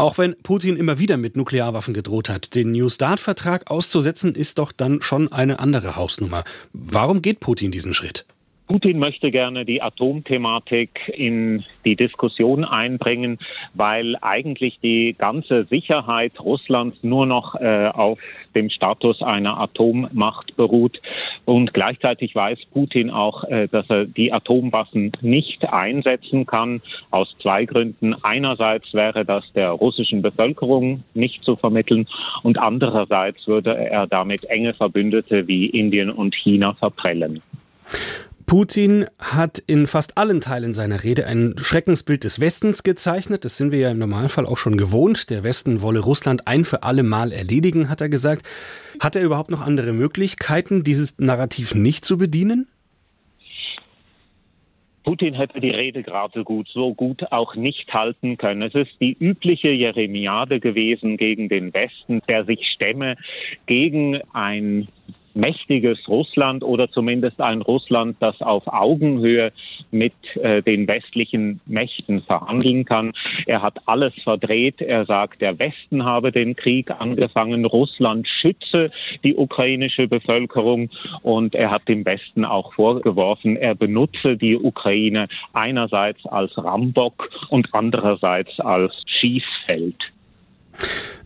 Auch wenn Putin immer wieder mit Nuklearwaffen gedroht hat, den New Start-Vertrag auszusetzen, ist doch dann schon eine andere Hausnummer. Warum geht Putin diesen Schritt? Putin möchte gerne die Atomthematik in die Diskussion einbringen, weil eigentlich die ganze Sicherheit Russlands nur noch äh, auf dem Status einer Atommacht beruht. Und gleichzeitig weiß Putin auch, äh, dass er die Atomwaffen nicht einsetzen kann, aus zwei Gründen. Einerseits wäre das der russischen Bevölkerung nicht zu vermitteln und andererseits würde er damit enge Verbündete wie Indien und China verprellen. Putin hat in fast allen Teilen seiner Rede ein Schreckensbild des Westens gezeichnet. Das sind wir ja im Normalfall auch schon gewohnt. Der Westen wolle Russland ein für alle Mal erledigen, hat er gesagt. Hat er überhaupt noch andere Möglichkeiten, dieses Narrativ nicht zu bedienen? Putin hätte die Rede gerade gut, so gut auch nicht halten können. Es ist die übliche Jeremiade gewesen gegen den Westen, der sich stemme gegen ein mächtiges Russland oder zumindest ein Russland, das auf Augenhöhe mit äh, den westlichen Mächten verhandeln kann. Er hat alles verdreht. Er sagt, der Westen habe den Krieg angefangen, Russland schütze die ukrainische Bevölkerung und er hat dem Westen auch vorgeworfen, er benutze die Ukraine einerseits als Rambock und andererseits als Schießfeld.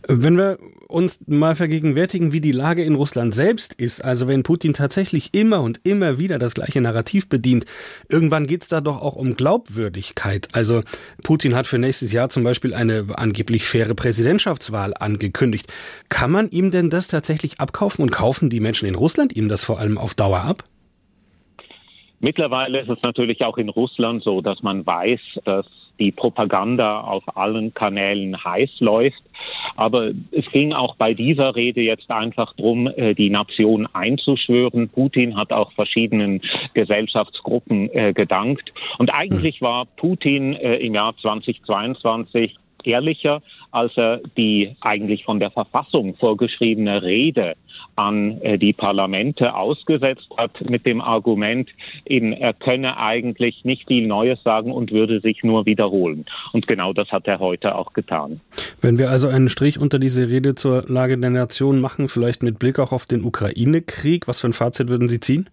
Wenn wir uns mal vergegenwärtigen, wie die Lage in Russland selbst ist, also wenn Putin tatsächlich immer und immer wieder das gleiche Narrativ bedient, irgendwann geht es da doch auch um Glaubwürdigkeit. Also Putin hat für nächstes Jahr zum Beispiel eine angeblich faire Präsidentschaftswahl angekündigt. Kann man ihm denn das tatsächlich abkaufen und kaufen die Menschen in Russland ihm das vor allem auf Dauer ab? Mittlerweile ist es natürlich auch in Russland so, dass man weiß, dass die Propaganda auf allen Kanälen heiß läuft. Aber es ging auch bei dieser Rede jetzt einfach darum, äh, die Nation einzuschwören. Putin hat auch verschiedenen Gesellschaftsgruppen äh, gedankt. Und eigentlich war Putin äh, im Jahr 2022 ehrlicher, als er die eigentlich von der Verfassung vorgeschriebene Rede an äh, die Parlamente ausgesetzt hat mit dem Argument, eben, er könne eigentlich nicht viel Neues sagen und würde sich nur wiederholen. Und genau das hat er heute auch getan. Wenn wir also einen Strich unter diese Rede zur Lage der Nation machen, vielleicht mit Blick auch auf den Ukraine-Krieg, was für ein Fazit würden Sie ziehen?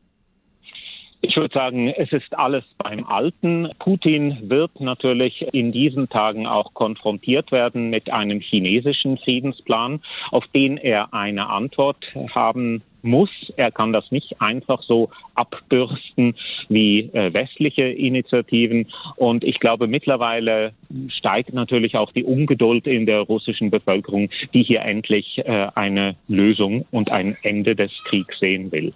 Ich würde sagen, es ist alles beim Alten. Putin wird natürlich in diesen Tagen auch konfrontiert werden mit einem chinesischen Friedensplan, auf den er eine Antwort haben muss. Er kann das nicht einfach so abbürsten wie äh, westliche Initiativen. Und ich glaube, mittlerweile steigt natürlich auch die Ungeduld in der russischen Bevölkerung, die hier endlich äh, eine Lösung und ein Ende des Kriegs sehen will.